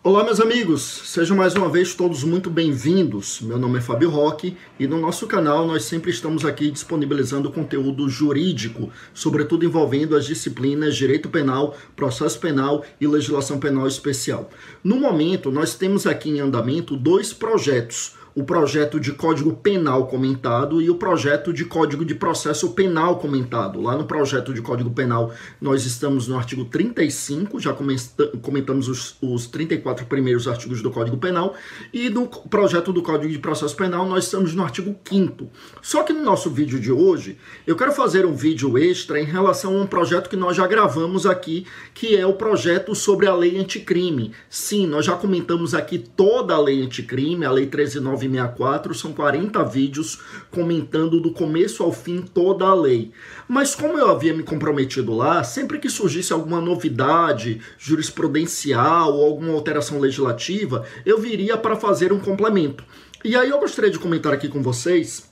Olá, meus amigos, sejam mais uma vez todos muito bem-vindos. Meu nome é Fábio Roque e no nosso canal nós sempre estamos aqui disponibilizando conteúdo jurídico, sobretudo envolvendo as disciplinas Direito Penal, Processo Penal e Legislação Penal Especial. No momento, nós temos aqui em andamento dois projetos o projeto de Código Penal comentado e o projeto de Código de Processo Penal comentado. Lá no projeto de Código Penal, nós estamos no artigo 35, já comentamos os, os 34 primeiros artigos do Código Penal, e no projeto do Código de Processo Penal, nós estamos no artigo 5. Só que no nosso vídeo de hoje, eu quero fazer um vídeo extra em relação a um projeto que nós já gravamos aqui, que é o projeto sobre a lei anticrime. Sim, nós já comentamos aqui toda a lei anticrime, a lei 139 964, são 40 vídeos comentando do começo ao fim toda a lei. Mas como eu havia me comprometido lá, sempre que surgisse alguma novidade jurisprudencial ou alguma alteração legislativa, eu viria para fazer um complemento. E aí eu gostaria de comentar aqui com vocês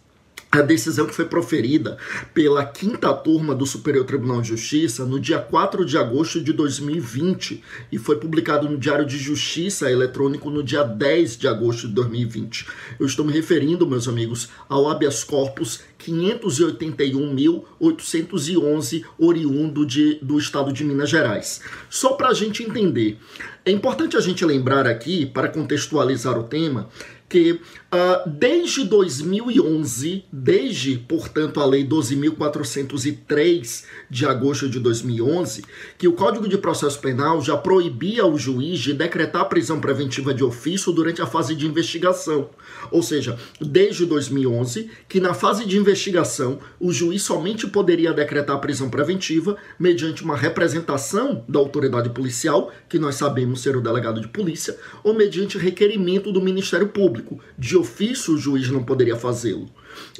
a decisão que foi proferida pela quinta turma do Superior Tribunal de Justiça no dia 4 de agosto de 2020 e foi publicado no Diário de Justiça eletrônico no dia 10 de agosto de 2020. Eu estou me referindo, meus amigos, ao habeas corpus 581.811 oriundo de, do estado de Minas Gerais. Só para a gente entender, é importante a gente lembrar aqui, para contextualizar o tema, que uh, desde 2011, desde, portanto, a Lei 12.403 de agosto de 2011, que o Código de Processo Penal já proibia o juiz de decretar prisão preventiva de ofício durante a fase de investigação. Ou seja, desde 2011, que na fase de investigação o juiz somente poderia decretar prisão preventiva mediante uma representação da autoridade policial, que nós sabemos ser o delegado de polícia, ou mediante requerimento do Ministério Público público. De ofício, o juiz não poderia fazê-lo.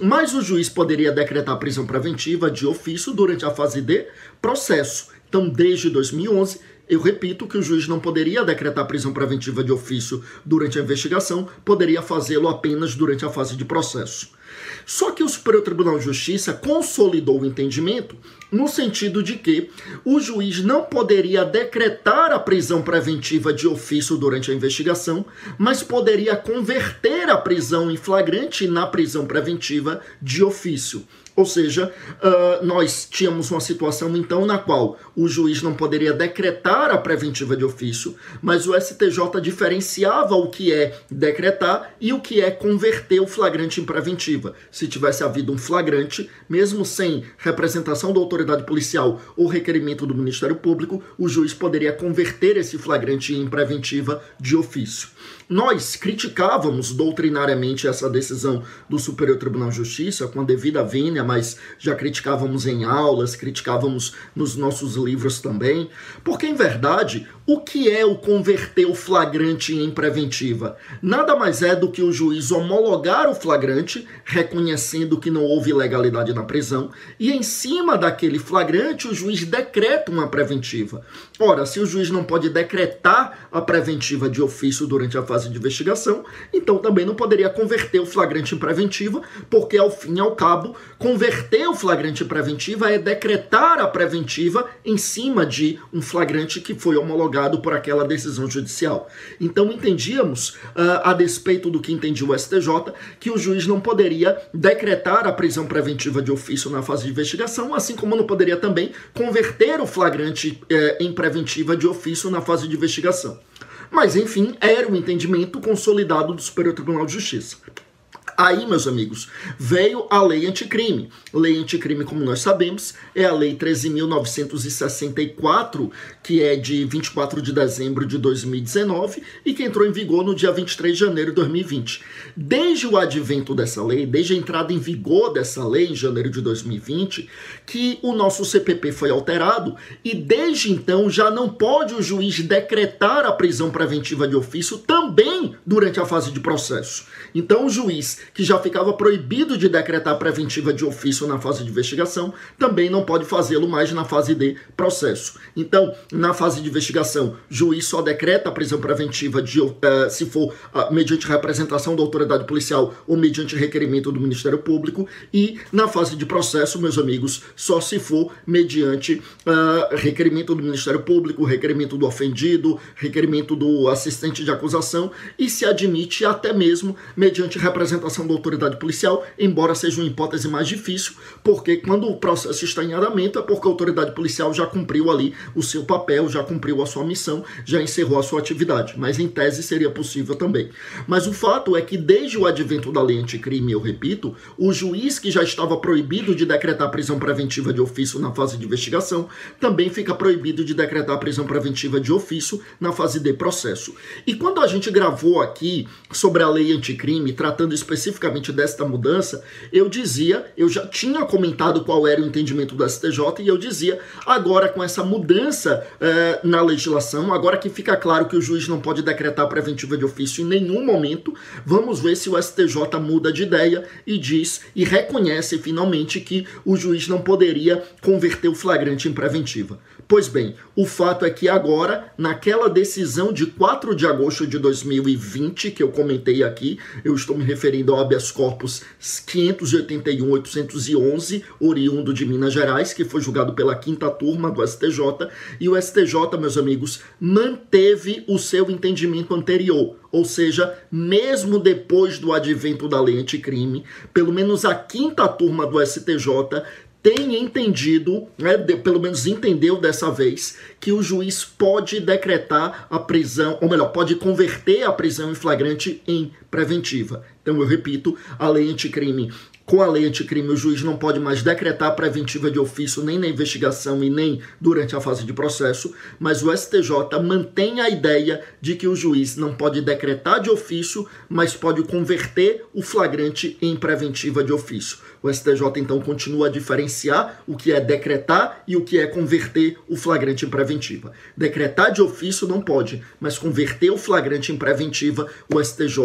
Mas o juiz poderia decretar prisão preventiva de ofício durante a fase de processo. Então, desde 2011, eu repito que o juiz não poderia decretar prisão preventiva de ofício durante a investigação, poderia fazê-lo apenas durante a fase de processo. Só que o Superior Tribunal de Justiça consolidou o entendimento no sentido de que o juiz não poderia decretar a prisão preventiva de ofício durante a investigação, mas poderia converter a prisão em flagrante na prisão preventiva de ofício. Ou seja, uh, nós tínhamos uma situação então na qual o juiz não poderia decretar a preventiva de ofício, mas o STJ diferenciava o que é decretar e o que é converter o flagrante em preventiva. Se tivesse havido um flagrante, mesmo sem representação da autoridade policial ou requerimento do Ministério Público, o juiz poderia converter esse flagrante em preventiva de ofício. Nós criticávamos doutrinariamente essa decisão do Superior Tribunal de Justiça com a devida vênia, mas já criticávamos em aulas, criticávamos nos nossos livros também, porque em verdade, o que é o converter o flagrante em preventiva? Nada mais é do que o juiz homologar o flagrante, reconhecendo que não houve ilegalidade na prisão, e em cima daquele flagrante o juiz decreta uma preventiva. Ora, se o juiz não pode decretar a preventiva de ofício durante a fase de investigação, então também não poderia converter o flagrante em preventiva, porque ao fim e ao cabo, converter o flagrante em preventiva é decretar a preventiva em cima de um flagrante que foi homologado por aquela decisão judicial. Então entendíamos, uh, a despeito do que entendia o STJ, que o juiz não poderia decretar a prisão preventiva de ofício na fase de investigação, assim como não poderia também converter o flagrante uh, em preventiva de ofício na fase de investigação. Mas, enfim, era o entendimento consolidado do Superior Tribunal de Justiça. Aí, meus amigos, veio a lei anticrime. Lei anticrime, como nós sabemos, é a lei 13.964, que é de 24 de dezembro de 2019 e que entrou em vigor no dia 23 de janeiro de 2020. Desde o advento dessa lei, desde a entrada em vigor dessa lei em janeiro de 2020, que o nosso CPP foi alterado e desde então já não pode o juiz decretar a prisão preventiva de ofício também durante a fase de processo. Então o juiz que já ficava proibido de decretar preventiva de ofício na fase de investigação, também não pode fazê-lo mais na fase de processo. Então, na fase de investigação, juiz só decreta a prisão preventiva de, uh, se for uh, mediante representação da autoridade policial ou mediante requerimento do Ministério Público, e na fase de processo, meus amigos, só se for mediante uh, requerimento do Ministério Público, requerimento do ofendido, requerimento do assistente de acusação e se admite até mesmo mediante representação da autoridade policial, embora seja uma hipótese mais difícil, porque quando o processo está em andamento é porque a autoridade policial já cumpriu ali o seu papel, já cumpriu a sua missão, já encerrou a sua atividade, mas em tese seria possível também. Mas o fato é que desde o advento da lei anticrime, eu repito, o juiz que já estava proibido de decretar prisão preventiva de ofício na fase de investigação também fica proibido de decretar prisão preventiva de ofício na fase de processo. E quando a gente gravou aqui sobre a lei anticrime, tratando especificamente desta mudança, eu dizia, eu já tinha comentado qual era o entendimento do STJ e eu dizia, agora com essa mudança eh, na legislação, agora que fica claro que o juiz não pode decretar preventiva de ofício em nenhum momento, vamos ver se o STJ muda de ideia e diz e reconhece finalmente que o juiz não poderia converter o flagrante em preventiva. Pois bem, o fato é que agora, naquela decisão de 4 de agosto de 2020, que eu comentei aqui, eu estou me referindo habeas corpus 581-811, oriundo de Minas Gerais, que foi julgado pela quinta turma do STJ, e o STJ, meus amigos, manteve o seu entendimento anterior, ou seja, mesmo depois do advento da lei anticrime, pelo menos a quinta turma do STJ tem entendido, né, de, pelo menos entendeu dessa vez, que o juiz pode decretar a prisão, ou melhor, pode converter a prisão em flagrante em preventiva. Então, eu repito, a lei anticrime com a lei anticrime, o juiz não pode mais decretar preventiva de ofício nem na investigação e nem durante a fase de processo, mas o STJ mantém a ideia de que o juiz não pode decretar de ofício, mas pode converter o flagrante em preventiva de ofício. O STJ então continua a diferenciar o que é decretar e o que é converter o flagrante em preventiva. Decretar de ofício não pode, mas converter o flagrante em preventiva, o STJ,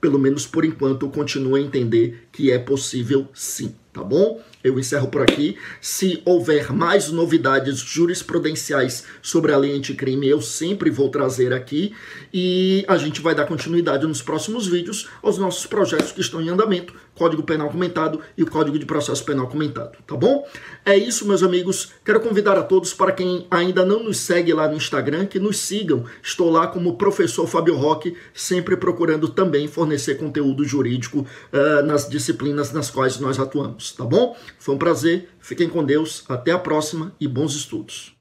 pelo menos por enquanto, continua a entender que é possível sim, tá bom? Eu encerro por aqui. Se houver mais novidades jurisprudenciais sobre a lei anticrime, eu sempre vou trazer aqui. E a gente vai dar continuidade nos próximos vídeos aos nossos projetos que estão em andamento, Código Penal Comentado e o Código de Processo Penal Comentado, tá bom? É isso, meus amigos. Quero convidar a todos para quem ainda não nos segue lá no Instagram, que nos sigam. Estou lá como professor Fábio Roque, sempre procurando também fornecer conteúdo jurídico uh, nas disciplinas nas quais nós atuamos, tá bom? Foi um prazer, fiquem com Deus, até a próxima e bons estudos.